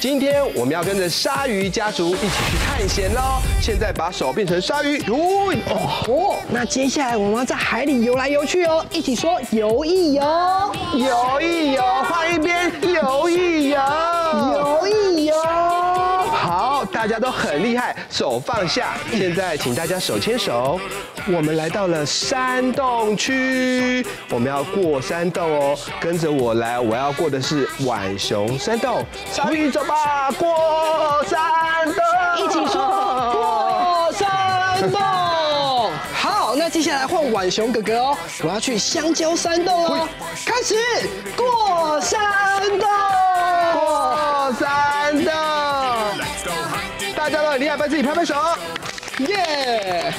今天我们要跟着鲨鱼家族一起去探险喽！现在把手变成鲨鱼，游哦哦。那接下来我们要在海里游来游去哦，一起说游一游，游一游，换一边，游一游，家都很厉害，手放下。现在请大家手牵手，我们来到了山洞区，我们要过山洞哦，跟着我来，我要过的是浣熊山洞。鲨鱼走吧，过山洞，一起说过山洞。好，那接下来换浣熊哥哥哦，我要去香蕉山洞哦，开始过山洞，过山洞。大家都很厉害，帮自己拍拍手，耶！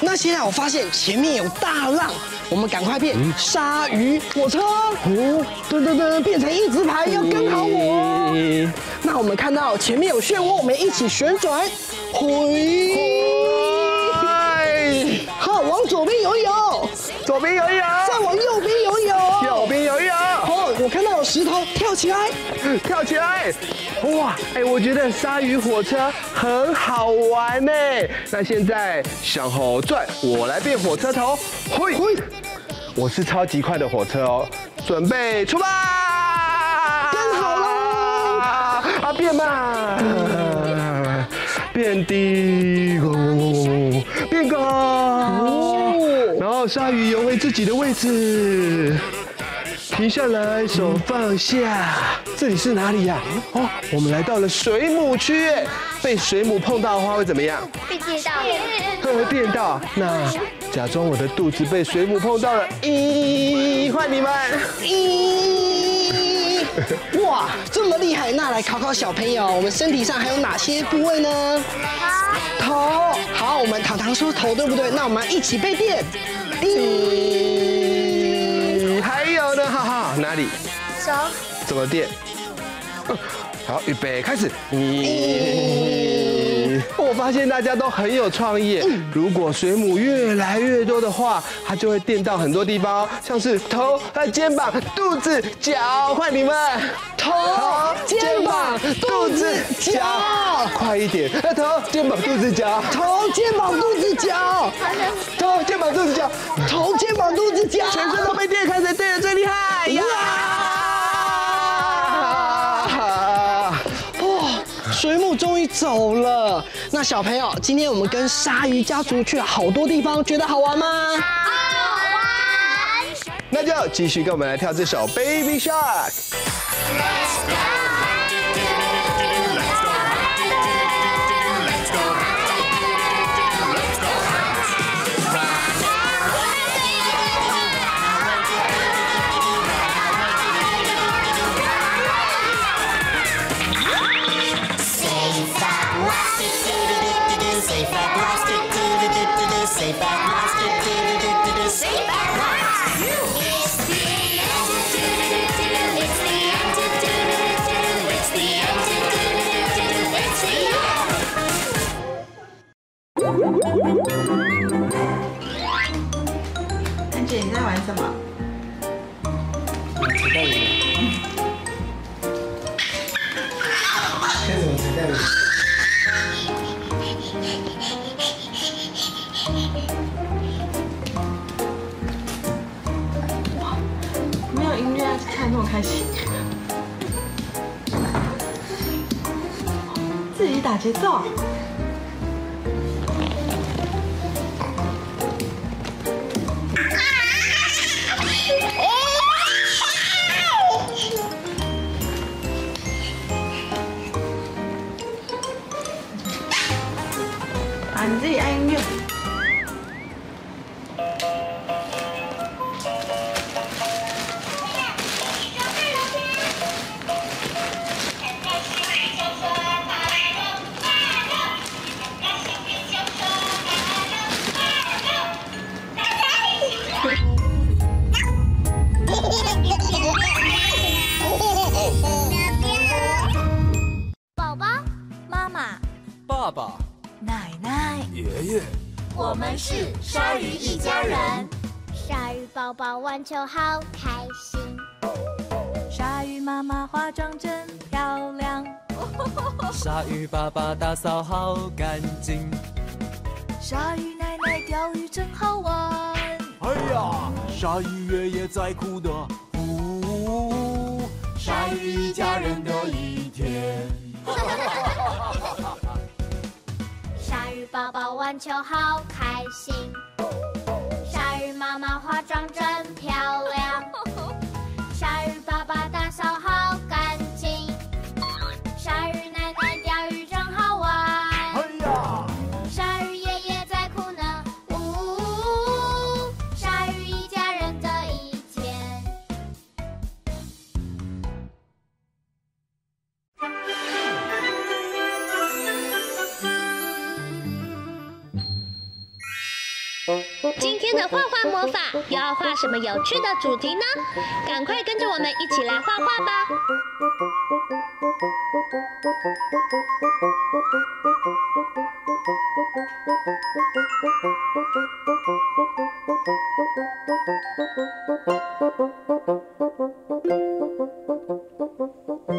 那现在我发现前面有大浪，我们赶快变鲨鱼火车，哦，噔噔噔，变成一字排，要跟好我。那我们看到前面有漩涡，我们一起旋转，回，好，往左边游一游，左边游一游，石头，跳起来，跳起来。哇，哎，我觉得鲨鱼火车很好玩呢。那现在向后转，我来变火车头，嘿，我是超级快的火车哦，准备出发，跟好了，啊，变慢，变低，变高，然后鲨鱼游回自己的位置。停下来，手放下。这里是哪里呀？哦，我们来到了水母区。被水母碰到的话会怎么样？被电到。会电到。那假装我的肚子被水母碰到了。咦，换你们。咦，哇，这么厉害！那来考考小朋友，我们身体上还有哪些部位呢？头。头。好，我们糖糖说头对不对？那我们一起被电。咦。哪里？手。怎么垫？好，预备，开始。咦，我发现大家都很有创意。如果水母越来越多的话，它就会电到很多地方，像是头、和肩膀、肚子、脚。换你们，头、肩膀、肚子、脚。快一点，头、肩膀、肚子、脚。头、肩膀、肚子、脚。头、肩膀、肚子、脚。头、肩膀、肚子、脚。全身那小朋友，今天我们跟鲨鱼家族去了好多地方，觉得好玩吗？好玩。那就继续跟我们来跳这首《Baby Shark》。安姐，你在玩什么？ 自己打节奏。爸爸。奶奶，爷爷，我们是鲨鱼一家人。鲨鱼宝宝玩球好开心，鲨鱼鱼妈妈化妆真漂亮，鲨鱼爸爸打扫好干净，鲨鱼奶奶钓鱼真好玩。哎呀，鲨鱼爷爷在哭的，呜，鲨鱼一家人的一天。鱼宝宝玩球好开心，鲨鱼妈妈化妆真漂亮。什么有趣的主题呢？赶快跟着我们一起来画画吧！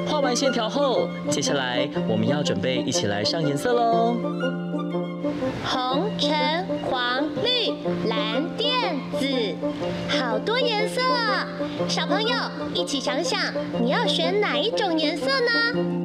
画完线条后，接下来我们要准备一起来上颜色喽。红、橙、黄、绿、蓝、字、好多颜色！小朋友一起想想，你要选哪一种颜色呢？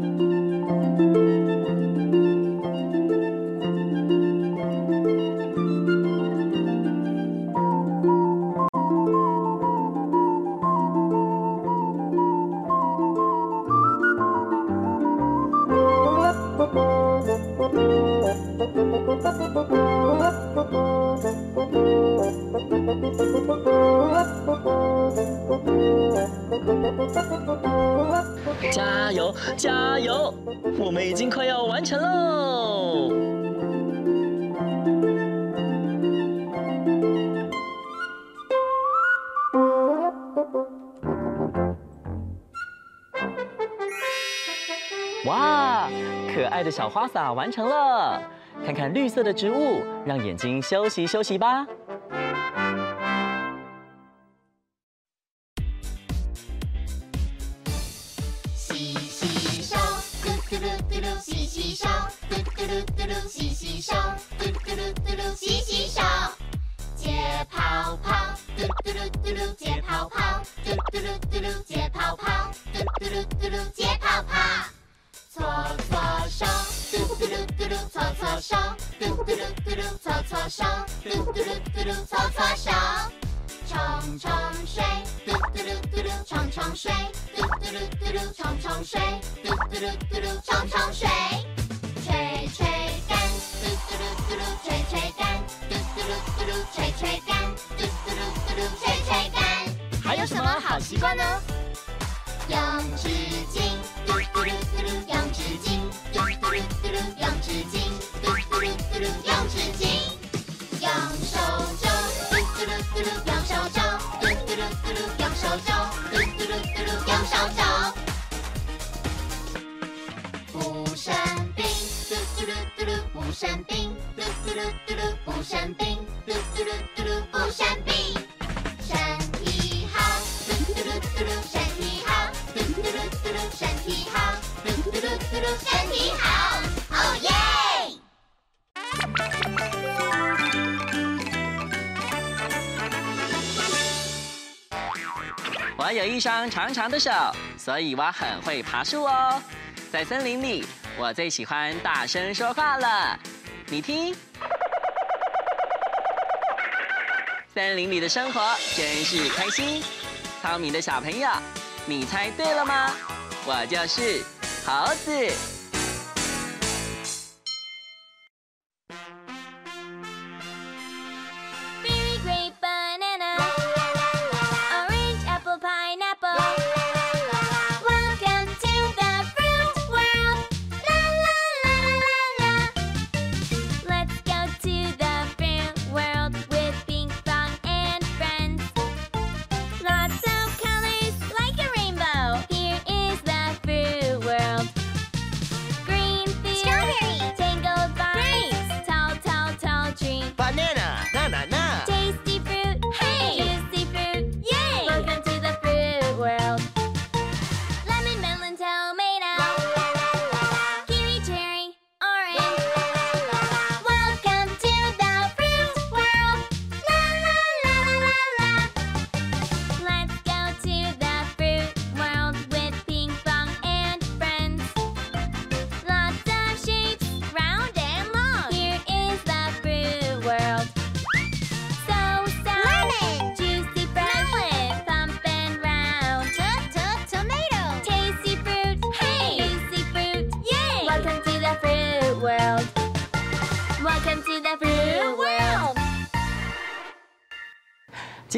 加油，加油！我们已经快要完成喽。哇，可爱的小花洒完成了！看看绿色的植物，让眼睛休息休息吧。生病，嘟嘟噜嘟噜，不生病，嘟嘟噜嘟噜，不生病。身体好，嘟嘟噜嘟噜，身体好，嘟嘟噜嘟噜，身体好，嘟嘟噜嘟噜，身体好。哦耶！我有一双长长的手，所以我很会爬树哦。在森林里，我最喜欢大声说话了。你听，森林里的生活真是开心。聪明的小朋友，你猜对了吗？我就是猴子。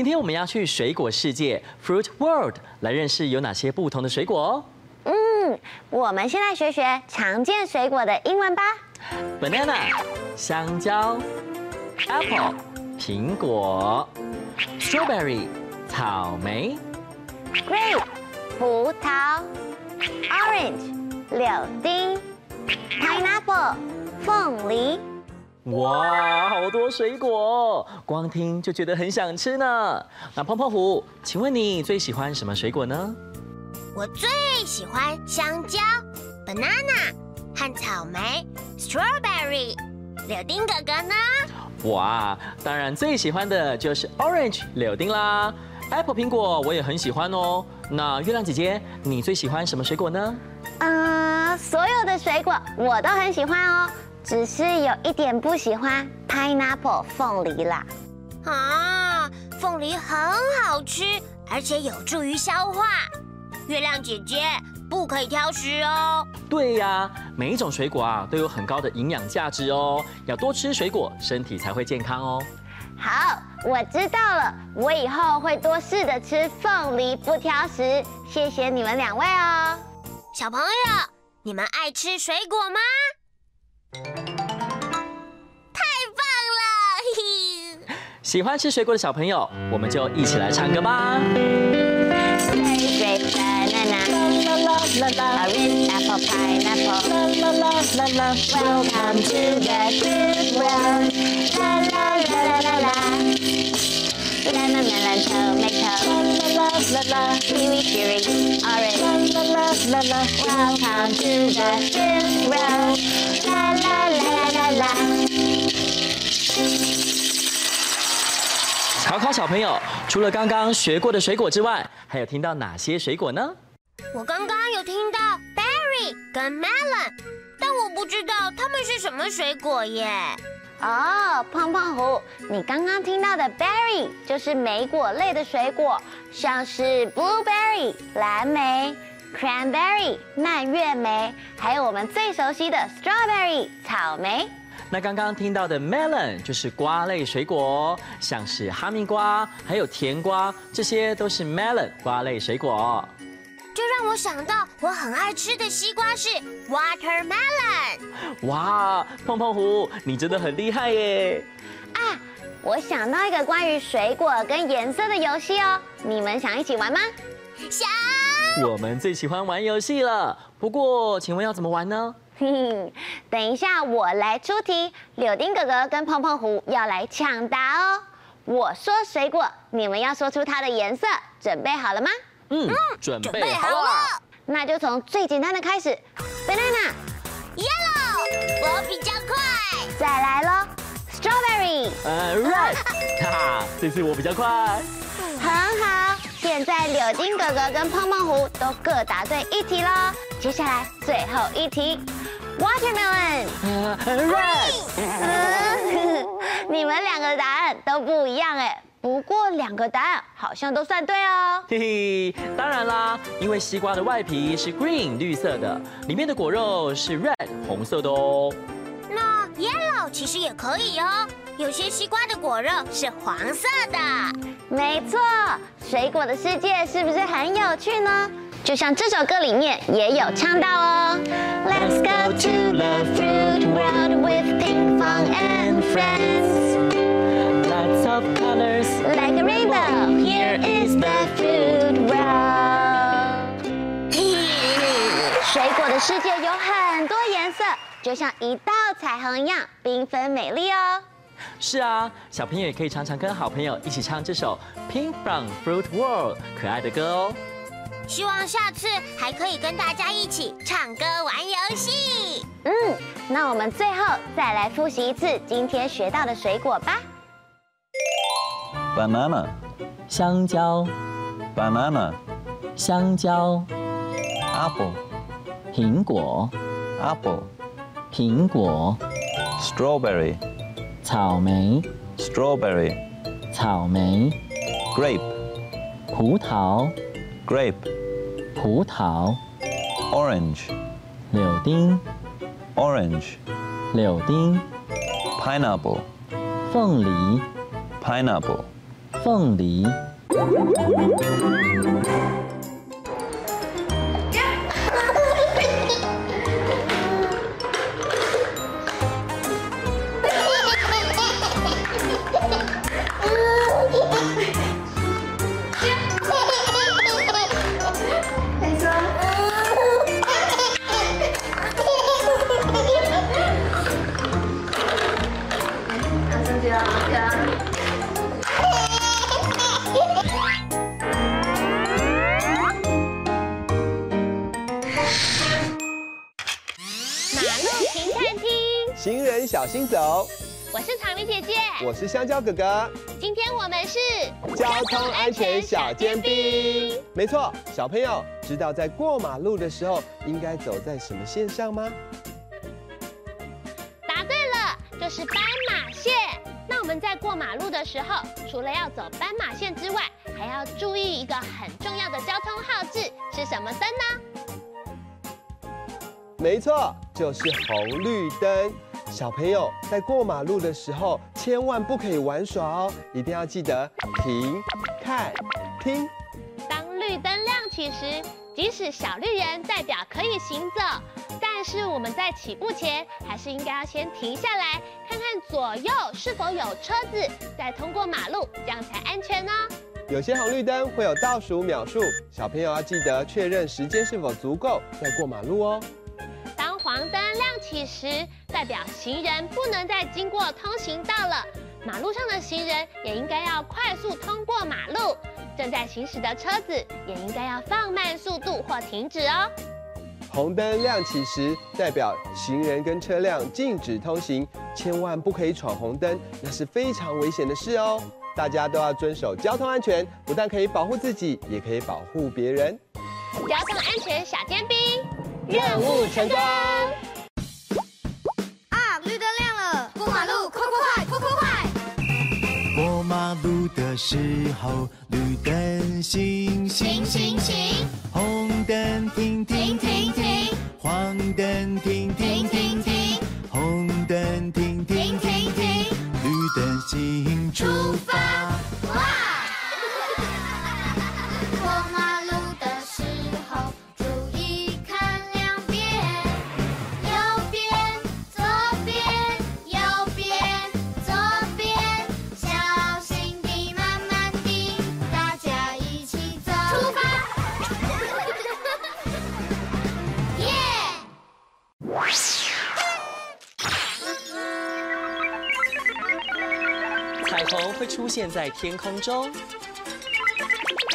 今天我们要去水果世界 Fruit World 来认识有哪些不同的水果哦。嗯，我们先来学学常见水果的英文吧。Banana，香蕉；Apple，苹果；Strawberry，草莓；Grape，葡萄；Orange，柳丁；Pineapple，凤梨。哇，好多水果，光听就觉得很想吃呢。那泡泡虎，请问你最喜欢什么水果呢？我最喜欢香蕉、banana 和草莓 strawberry。柳丁哥哥呢？哇，当然最喜欢的就是 orange 柳丁啦。apple 苹果我也很喜欢哦。那月亮姐姐，你最喜欢什么水果呢？嗯，所有的水果我都很喜欢哦，只是有一点不喜欢 pineapple 凤梨啦。啊，凤梨很好吃，而且有助于消化。月亮姐姐不可以挑食哦。对呀，每一种水果啊都有很高的营养价值哦，要多吃水果，身体才会健康哦。好，我知道了，我以后会多试着吃凤梨，不挑食。谢谢你们两位哦。小朋友，你们爱吃水果吗？太棒了，喜欢吃水果的小朋友，我们就一起来唱歌吧。考考小朋友，除了刚刚学过的水果之外，还有听到哪些水果呢？我刚刚有听到 berry 跟 melon，但我不知道它们是什么水果耶。哦，胖胖虎，你刚刚听到的 berry 就是莓果类的水果，像是 blueberry 蓝莓、cranberry 蔓越莓，还有我们最熟悉的 strawberry 草莓。那刚刚听到的 melon 就是瓜类水果，像是哈密瓜，还有甜瓜，这些都是 melon 瓜类水果。就让我想到我很爱吃的西瓜是 watermelon。哇，胖胖虎，你真的很厉害耶！啊，我想到一个关于水果跟颜色的游戏哦，你们想一起玩吗？想。我们最喜欢玩游戏了，不过请问要怎么玩呢？等一下我来出题，柳丁哥哥跟胖胖虎要来抢答哦。我说水果，你们要说出它的颜色，准备好了吗？嗯，准备好了，那就从最简单的开始，banana，yellow，我比较快，再来喽，strawberry，呃，red，哈哈，这次我比较快，很好，现在柳丁哥哥跟胖胖虎都各答对一题喽，接下来最后一题，watermelon，red，你们两个答案都不一样哎。不过两个答案好像都算对哦。嘿嘿，当然啦，因为西瓜的外皮是 green 绿色的，里面的果肉是 red 红色的哦。那 yellow 其实也可以哦，有些西瓜的果肉是黄色的。没错，水果的世界是不是很有趣呢？就像这首歌里面也有唱到哦。Let's go to the fruit world with Pinkfong and friends. Of colors, like a rainbow. Here is the fruit world. 水果的世界有很多颜色，就像一道彩虹一样缤纷美丽哦。是啊，小朋友也可以常常跟好朋友一起唱这首《Pink from Fruit World》可爱的歌哦。希望下次还可以跟大家一起唱歌玩游戏。嗯，那我们最后再来复习一次今天学到的水果吧。banana，香蕉；banana，香蕉；apple，苹果；apple，苹果；strawberry，草莓；strawberry，草莓；grape，葡萄；grape，葡萄；orange，柳丁；orange，柳丁；pineapple，凤梨；pineapple。凤梨。行人小心走。我是草莓姐姐，我是香蕉哥哥。今天我们是交通安全小尖兵。没错，小朋友知道在过马路的时候应该走在什么线上吗？答对了，就是斑马线。那我们在过马路的时候，除了要走斑马线之外，还要注意一个很重要的交通号志，是什么灯呢？没错，就是红绿灯。小朋友在过马路的时候，千万不可以玩耍哦，一定要记得停、看、听。当绿灯亮起时，即使小绿人代表可以行走，但是我们在起步前，还是应该要先停下来，看看左右是否有车子，再通过马路，这样才安全呢。有些红绿灯会有倒数秒数，小朋友要记得确认时间是否足够，再过马路哦。起时，代表行人不能再经过通行道了。马路上的行人也应该要快速通过马路，正在行驶的车子也应该要放慢速度或停止哦。红灯亮起时，代表行人跟车辆禁止通行，千万不可以闯红灯，那是非常危险的事哦。大家都要遵守交通安全，不但可以保护自己，也可以保护别人。交通安全小尖兵。任务成功！时候，绿灯行行行行，红灯停停停停，黄灯停停停停，红灯停停停停，绿灯行出发哇。会出现在天空中，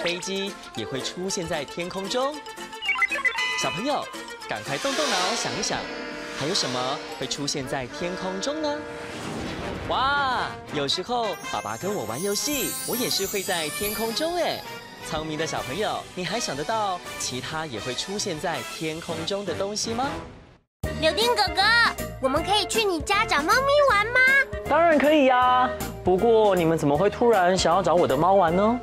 飞机也会出现在天空中。小朋友，赶快动动脑想一想，还有什么会出现在天空中呢？哇，有时候爸爸跟我玩游戏，我也是会在天空中哎。聪明的小朋友，你还想得到其他也会出现在天空中的东西吗？柳丁哥哥，我们可以去你家找猫咪玩吗？当然可以呀。不过你们怎么会突然想要找我的猫玩呢？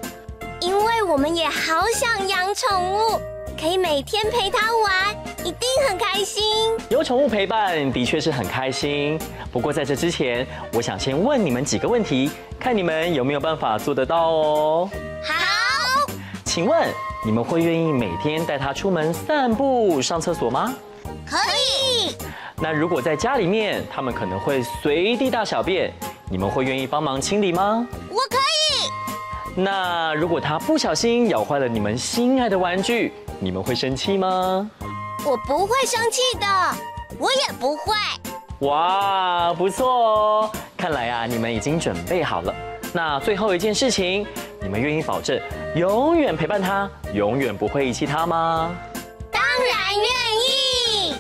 因为我们也好想养宠物，可以每天陪它玩，一定很开心。有宠物陪伴的确是很开心。不过在这之前，我想先问你们几个问题，看你们有没有办法做得到哦。好。请问你们会愿意每天带它出门散步、上厕所吗？可以。那如果在家里面，他们可能会随地大小便。你们会愿意帮忙清理吗？我可以。那如果他不小心咬坏了你们心爱的玩具，你们会生气吗？我不会生气的，我也不会。哇，不错哦！看来啊，你们已经准备好了。那最后一件事情，你们愿意保证永远陪伴他，永远不会遗弃他吗？当然愿意。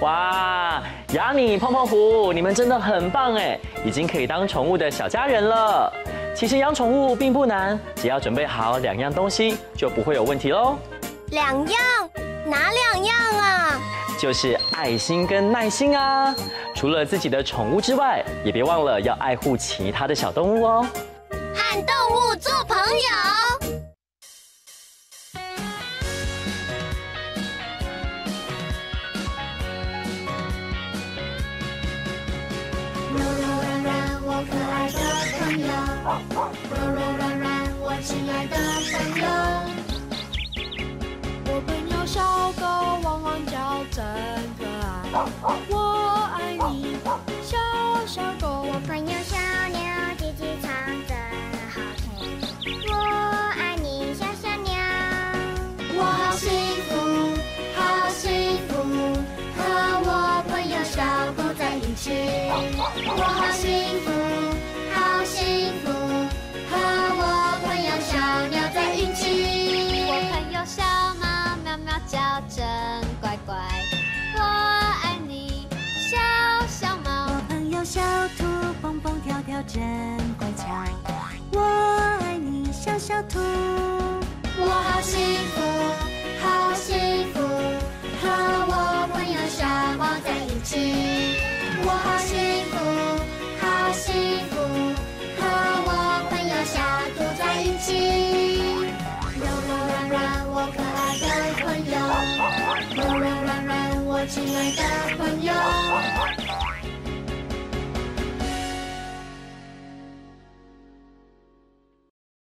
哇！雅米、胖胖虎，你们真的很棒哎，已经可以当宠物的小家人了。其实养宠物并不难，只要准备好两样东西，就不会有问题喽。两样？哪两样啊？就是爱心跟耐心啊。除了自己的宠物之外，也别忘了要爱护其他的小动物哦。和动物做朋友。我好幸福，好幸福，和我朋友小鸟在一起。我朋友小猫喵喵叫真乖乖，我爱你，小小猫。我朋友小兔蹦蹦跳跳真乖巧，我爱你，小小兔。我好幸福，好幸福，和我朋友小猫在一起。我好幸福，好幸福，和我朋友小兔在一起。柔柔软软，我可爱的朋友，柔柔软软，我亲爱的朋友。